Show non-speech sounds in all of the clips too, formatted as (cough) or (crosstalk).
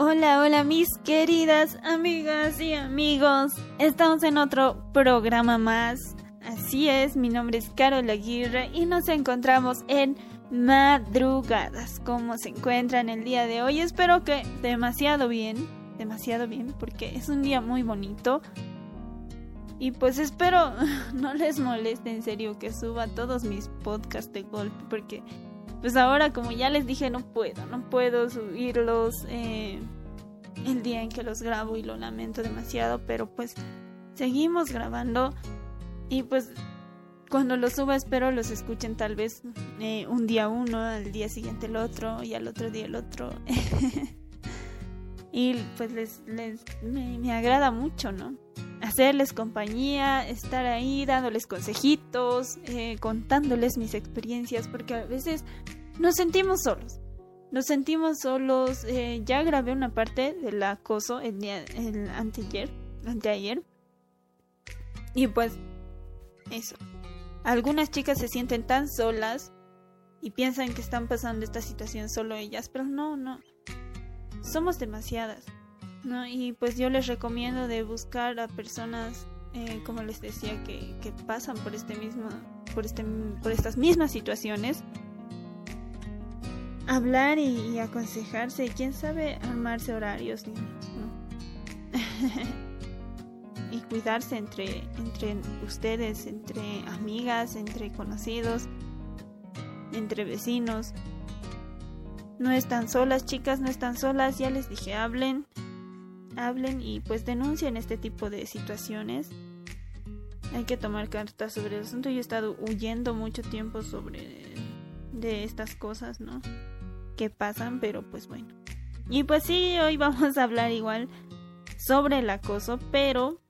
Hola, hola mis queridas amigas y amigos. Estamos en otro programa más. Así es, mi nombre es Carol Aguirre y nos encontramos en madrugadas. ¿Cómo se encuentran el día de hoy? Espero que demasiado bien, demasiado bien, porque es un día muy bonito. Y pues espero (laughs) no les moleste en serio que suba todos mis podcasts de golpe, porque pues ahora como ya les dije no puedo, no puedo subirlos eh, el día en que los grabo y lo lamento demasiado, pero pues seguimos grabando y pues cuando los suba espero los escuchen tal vez eh, un día uno, al día siguiente el otro y al otro día el otro. (laughs) y pues les, les me, agrada mucho, ¿no? hacerles compañía, estar ahí dándoles consejitos, eh, contándoles mis experiencias, porque a veces nos sentimos solos. Nos sentimos solos. eh, ya grabé una parte del acoso el día el anteayer, anteayer. Y pues eso. Algunas chicas se sienten tan solas y piensan que están pasando esta situación solo ellas, pero no, no. Somos demasiadas. ¿no? Y pues yo les recomiendo de buscar a personas, eh, como les decía, que, que pasan por este mismo, por este, por estas mismas situaciones. Hablar y, aconsejarse, y quién sabe armarse horarios, ¿no? (laughs) y cuidarse entre, entre ustedes, entre amigas, entre conocidos, entre vecinos. No están solas, chicas, no están solas, ya les dije, hablen, hablen y pues denuncien este tipo de situaciones. Hay que tomar cartas sobre el asunto. Yo he estado huyendo mucho tiempo sobre de estas cosas, ¿no? Que pasan, pero pues bueno. Y pues sí, hoy vamos a hablar igual sobre el acoso, pero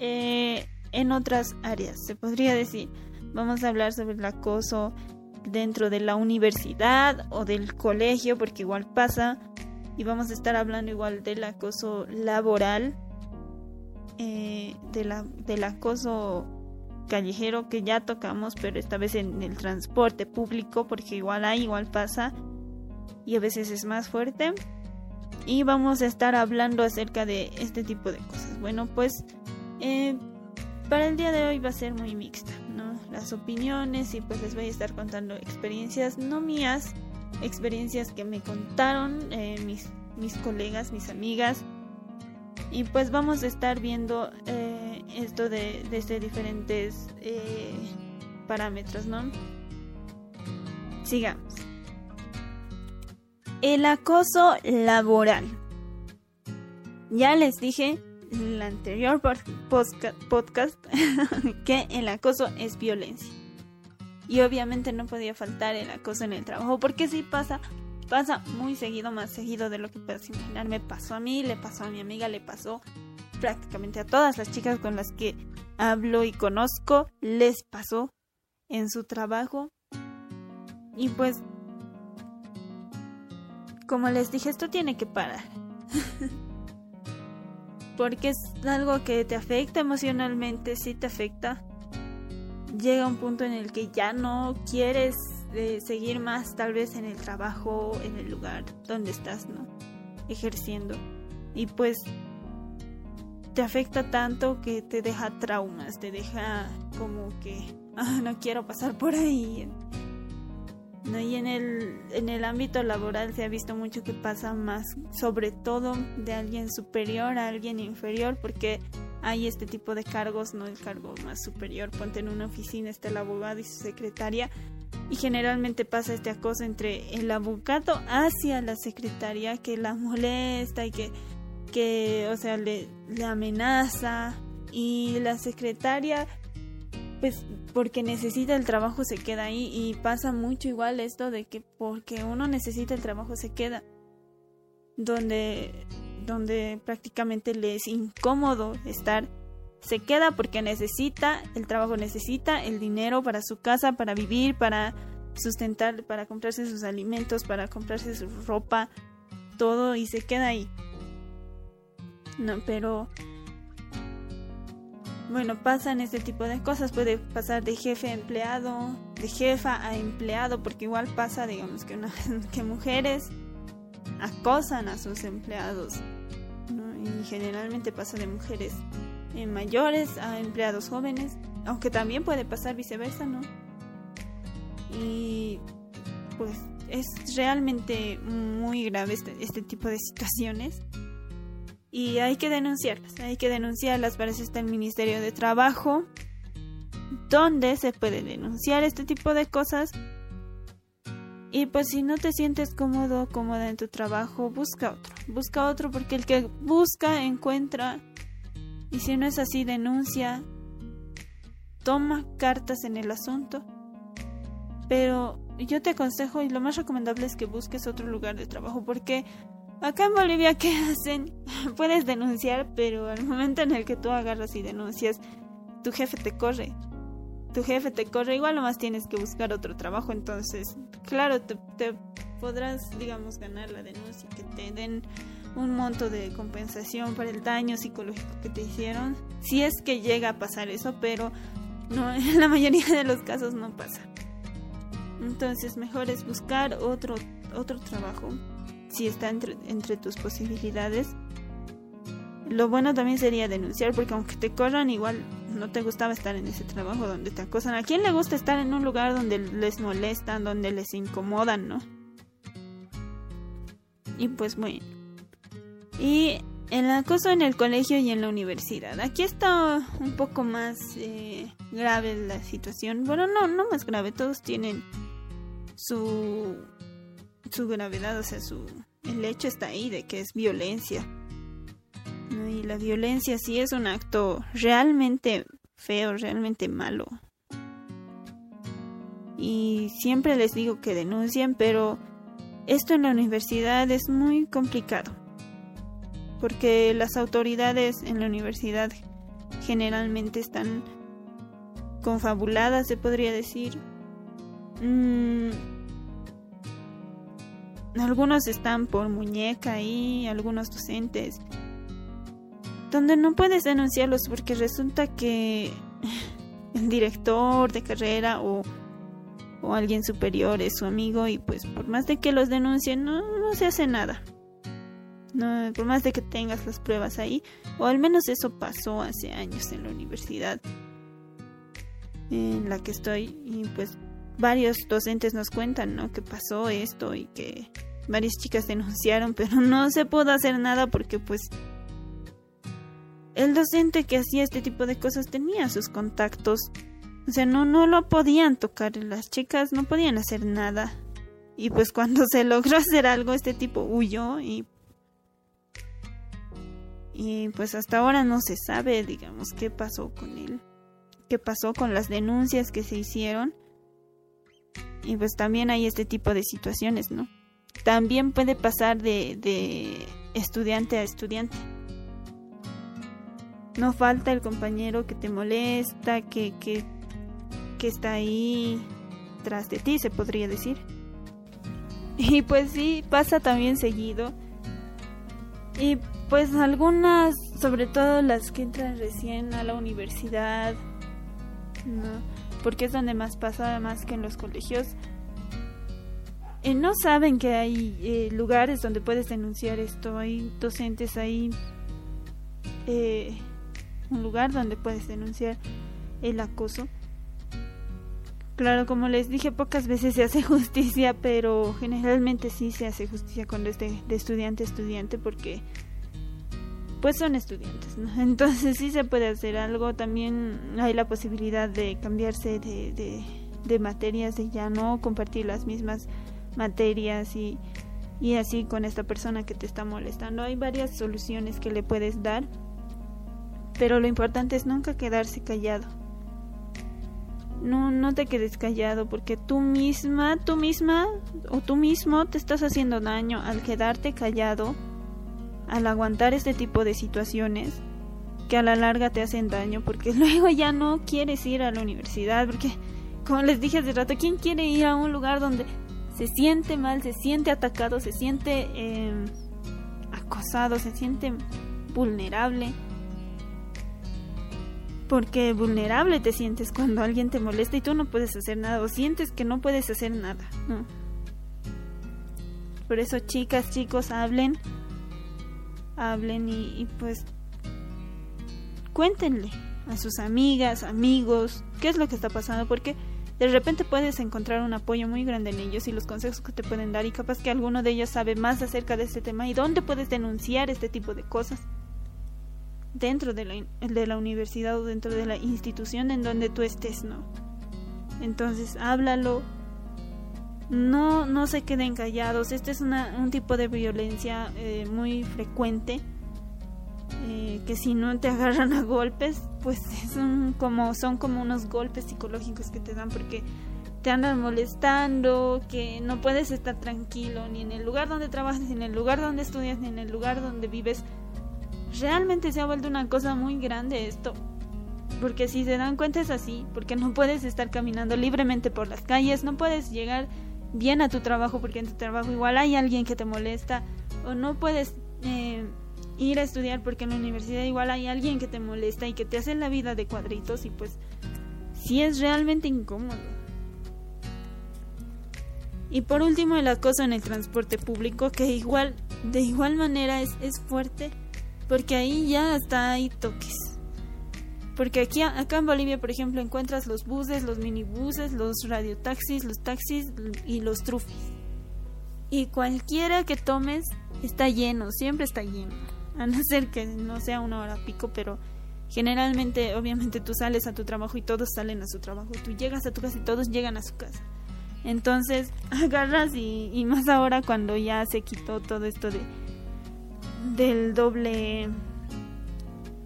eh, en otras áreas, se podría decir. Vamos a hablar sobre el acoso dentro de la universidad o del colegio, porque igual pasa y vamos a estar hablando igual del acoso laboral, eh, de la, del acoso callejero que ya tocamos, pero esta vez en el transporte público, porque igual hay, igual pasa, y a veces es más fuerte. Y vamos a estar hablando acerca de este tipo de cosas. Bueno, pues eh, para el día de hoy va a ser muy mixta, ¿no? Las opiniones y pues les voy a estar contando experiencias no mías, experiencias que me contaron eh, mis, mis colegas, mis amigas. Y pues vamos a estar viendo eh, esto de, desde diferentes eh, parámetros, ¿no? Sigamos. El acoso laboral. Ya les dije en el anterior podcast (laughs) que el acoso es violencia. Y obviamente no podía faltar el acoso en el trabajo, porque si pasa, pasa muy seguido, más seguido de lo que puedes imaginar. Me pasó a mí, le pasó a mi amiga, le pasó prácticamente a todas las chicas con las que hablo y conozco, les pasó en su trabajo. Y pues, como les dije, esto tiene que parar. porque es algo que te afecta emocionalmente, sí te afecta llega un punto en el que ya no quieres eh, seguir más tal vez en el trabajo, en el lugar donde estás, ¿no? Ejerciendo. Y pues te afecta tanto que te deja traumas, te deja como que ah, no quiero pasar por ahí. ¿No? Y en el, en el ámbito laboral se ha visto mucho que pasa más, sobre todo de alguien superior a alguien inferior, porque hay este tipo de cargos, no el cargo más superior. Ponte en una oficina, está el abogado y su secretaria. Y generalmente pasa este acoso entre el abogado hacia la secretaria que la molesta y que, que o sea, le, le amenaza. Y la secretaria, pues porque necesita el trabajo se queda ahí. Y pasa mucho igual esto de que porque uno necesita el trabajo se queda. Donde donde prácticamente le es incómodo estar, se queda porque necesita, el trabajo necesita, el dinero para su casa, para vivir, para sustentar, para comprarse sus alimentos, para comprarse su ropa, todo y se queda ahí. No, pero bueno, pasan este tipo de cosas, puede pasar de jefe a empleado, de jefa a empleado, porque igual pasa, digamos, que, una, (laughs) que mujeres acosan a sus empleados, y generalmente pasa de mujeres eh, mayores a empleados jóvenes, aunque también puede pasar viceversa, ¿no? Y pues es realmente muy grave este, este tipo de situaciones y hay que denunciarlas, hay que denunciarlas, para eso está el Ministerio de Trabajo, donde se puede denunciar este tipo de cosas. Y pues si no te sientes cómodo, cómoda en tu trabajo, busca otro, busca otro porque el que busca encuentra y si no es así denuncia, toma cartas en el asunto. Pero yo te aconsejo y lo más recomendable es que busques otro lugar de trabajo porque Acá en Bolivia, ¿qué hacen? (laughs) Puedes denunciar, pero al momento en el que tú agarras y denuncias, tu jefe te corre. Tu jefe te corre, igual nomás tienes que buscar otro trabajo. Entonces, claro, te, podrás, digamos, ganar la denuncia, que te den un monto de compensación para el daño psicológico que te hicieron. Si es que llega a pasar eso, pero no, (laughs) en la mayoría de los casos no pasa. Entonces, mejor es buscar otro, otro trabajo si está entre, entre tus posibilidades. Lo bueno también sería denunciar, porque aunque te corran, igual no te gustaba estar en ese trabajo donde te acosan. ¿A quién le gusta estar en un lugar donde les molestan, donde les incomodan, no? Y pues bueno. Y el acoso en el colegio y en la universidad. Aquí está un poco más eh, grave la situación. Bueno, no, no más grave. Todos tienen su su gravedad, o sea, su, el hecho está ahí de que es violencia. Y la violencia sí es un acto realmente feo, realmente malo. Y siempre les digo que denuncien, pero esto en la universidad es muy complicado. Porque las autoridades en la universidad generalmente están confabuladas, se podría decir. Mm, algunos están por muñeca y algunos docentes. Donde no puedes denunciarlos porque resulta que (laughs) el director de carrera o, o alguien superior es su amigo y pues por más de que los denuncien no, no se hace nada. No, por más de que tengas las pruebas ahí, o al menos eso pasó hace años en la universidad en la que estoy y pues varios docentes nos cuentan, ¿no? Que pasó esto y que varias chicas denunciaron, (laughs) pero no se pudo hacer nada porque pues el docente que hacía este tipo de cosas tenía sus contactos. O sea, no, no lo podían tocar. Las chicas no podían hacer nada. Y pues cuando se logró hacer algo, este tipo huyó y... Y pues hasta ahora no se sabe, digamos, qué pasó con él. Qué pasó con las denuncias que se hicieron. Y pues también hay este tipo de situaciones, ¿no? también puede pasar de, estudiante a estudiante. No falta el compañero que te molesta, que, que, que está ahí tras de ti, se podría decir. Y pues sí, pasa también seguido. Y pues algunas, sobre todo las que entran recién a la universidad, ¿no? Porque es donde más pasa, más que en los colegios, eh, no saben que hay eh, lugares donde puedes denunciar esto, hay docentes, hay eh, un lugar donde puedes denunciar el acoso. Claro, como les dije, pocas veces se hace (laughs) justicia, pero generalmente sí se hace justicia cuando es de, estudiante a estudiante porque pues son estudiantes, ¿no? (laughs) Entonces sí se puede hacer algo. También hay la posibilidad de cambiarse de, de, de materias, de ya no compartir las mismas materias y, y así con esta persona que te está molestando. Hay varias soluciones que le puedes dar, pero lo importante es nunca quedarse callado. No, no te quedes callado porque tú misma, tú misma o tú mismo te estás haciendo daño al quedarte callado, al aguantar este tipo de situaciones que a la larga te hacen daño porque (laughs) luego ya no quieres ir a la universidad porque como les dije hace rato, ¿quién quiere ir a un lugar donde se siente mal, se siente atacado, se siente eh, acosado, se siente vulnerable? Porque vulnerable te sientes cuando alguien te molesta y tú no puedes hacer nada o sientes que no puedes hacer nada. ¿no? Por eso chicas, chicos, hablen, hablen y, pues cuéntenle a sus amigas, amigos, qué es lo que está pasando, porque de repente puedes encontrar un apoyo muy grande en ellos y los consejos que te pueden dar y capaz que alguno de ellos sabe más acerca de este tema y dónde puedes denunciar este tipo de cosas dentro de la, de la universidad o dentro de la institución en donde tú estés, ¿no? Entonces, háblalo. No, no se queden callados. Este es una, un tipo de violencia eh, muy frecuente eh, que si no te (laughs) agarran a golpes, pues son como, son como unos golpes psicológicos que te dan porque te andan molestando, que no puedes estar tranquilo ni en el lugar donde trabajas, ni en el lugar donde estudias, ni en el lugar donde vives. Realmente se ha vuelto una cosa muy grande esto. Porque si se dan cuenta es así, porque no puedes estar caminando libremente por las calles, no puedes llegar bien a tu trabajo porque en tu trabajo igual hay alguien que te molesta, o no puedes eh, ir a estudiar porque en la universidad igual hay alguien que te molesta y que te hace la vida de cuadritos y pues sí es realmente incómodo. Y por último el acoso en el transporte público que igual de igual manera es, es fuerte porque ahí ya hasta hay toques. Porque aquí acá en Bolivia, por ejemplo, encuentras los buses, los minibuses, los radiotaxis, los taxis y los trufis. Y cualquiera que tomes está lleno, siempre está lleno a no ser que no sea una hora pico, pero generalmente, obviamente tú sales a tu trabajo y todos salen a su trabajo, tú llegas a tu casa y todos llegan a su casa. Entonces (laughs) agarras y, y más ahora cuando ya se quitó todo esto de del doble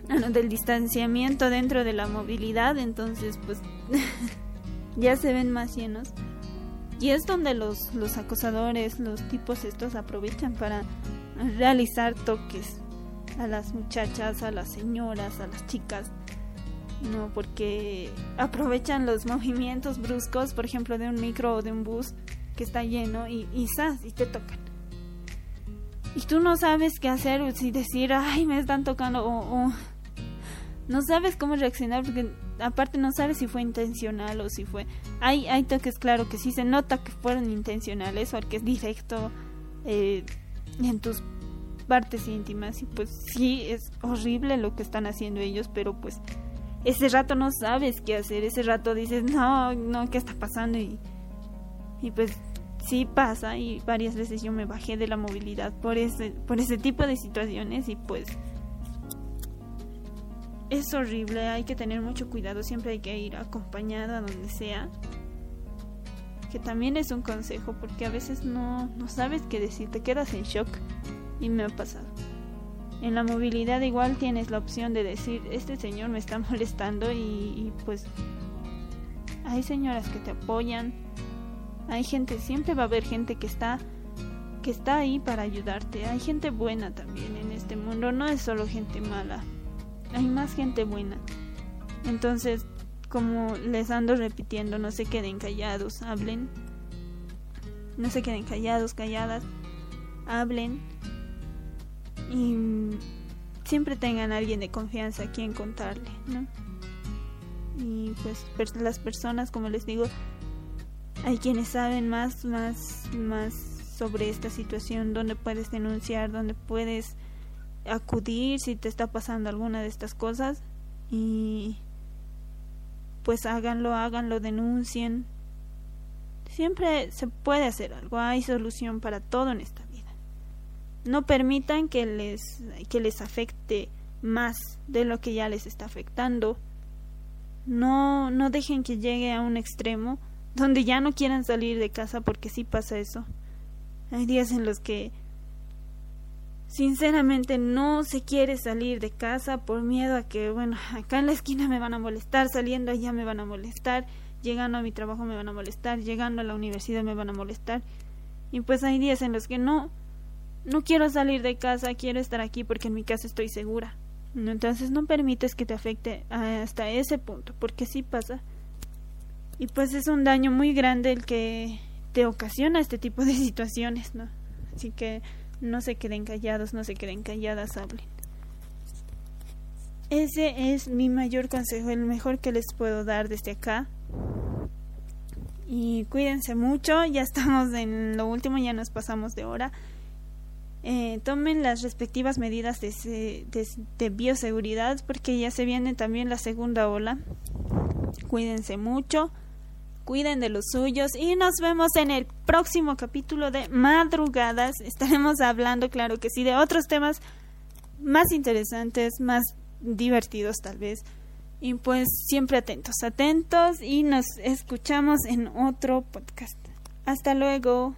(laughs) del distanciamiento dentro de la movilidad, entonces pues (laughs) ya se ven más llenos. Y es donde los, los acosadores, los tipos estos aprovechan para realizar toques a las muchachas, a las señoras, a las chicas. No, porque aprovechan los movimientos bruscos, por ejemplo, de un micro o de un bus que está lleno y, y y te tocan. Y tú no sabes qué hacer, si decir, ay, me están tocando, o, no sabes cómo reaccionar, porque aparte no sabes si fue intencional o si fue. Hay, hay toques, claro, que sí se nota que fueron intencionales o que es directo eh, en tus partes íntimas y pues sí es horrible lo que están haciendo ellos, pero pues ese rato no sabes qué hacer, ese rato dices, no, no, ¿qué está pasando? Y, y pues sí pasa y varias veces yo me bajé de la movilidad por ese, por ese tipo de situaciones y pues es horrible, hay que tener mucho cuidado, siempre hay que ir acompañada donde sea. Que también es un consejo porque a veces no, no sabes qué decir, te quedas en shock y me ha pasado. En la movilidad igual tienes la opción de decir, este señor me está (laughs) molestando y, pues hay señoras que te apoyan, hay gente, siempre va a haber gente que está que está ahí para ayudarte. Hay gente buena también en este mundo, no es solo gente mala. Hay más gente buena. Entonces, como les ando repitiendo, no se queden callados, hablen. No se queden callados, calladas. Hablen y siempre tengan a alguien de confianza a quien contarle, ¿no? Y pues las personas, como les digo, hay quienes saben más, más, más sobre esta situación, dónde puedes denunciar, dónde puedes acudir si te está pasando alguna de estas cosas y pues háganlo, háganlo, denuncien. Siempre se puede hacer algo, hay solución para todo en esta no permitan que les, que les afecte más de lo que ya les está afectando. No, no dejen que llegue a un extremo donde ya no quieran salir de casa porque sí pasa eso. Hay días en los que sinceramente no se quiere salir de casa por miedo a que, bueno, acá en la esquina me van a molestar, saliendo allá me van a molestar, llegando a mi trabajo me van a molestar, llegando a la universidad me van a molestar. Y pues hay días en los que no, no quiero salir de casa, quiero estar aquí porque en mi casa estoy segura. Entonces no permites que te afecte hasta ese punto, porque sí pasa. y pues es un daño muy grande el que te ocasiona este tipo de (laughs) situaciones, ¿no? Así que no se queden callados, no se queden calladas, hablen. Ese es mi mayor consejo, el mejor que les puedo dar desde acá. Y cuídense mucho, ya estamos en lo último, ya nos pasamos de hora. Eh, tomen las respectivas medidas de, de, bioseguridad porque ya se viene también la segunda ola. Cuídense mucho, cuiden de los suyos y nos vemos en el próximo capítulo de Madrugadas. Estaremos hablando, claro que sí, de otros temas más interesantes, más divertidos tal vez. Y pues siempre atentos, atentos y nos escuchamos en otro podcast. Hasta luego.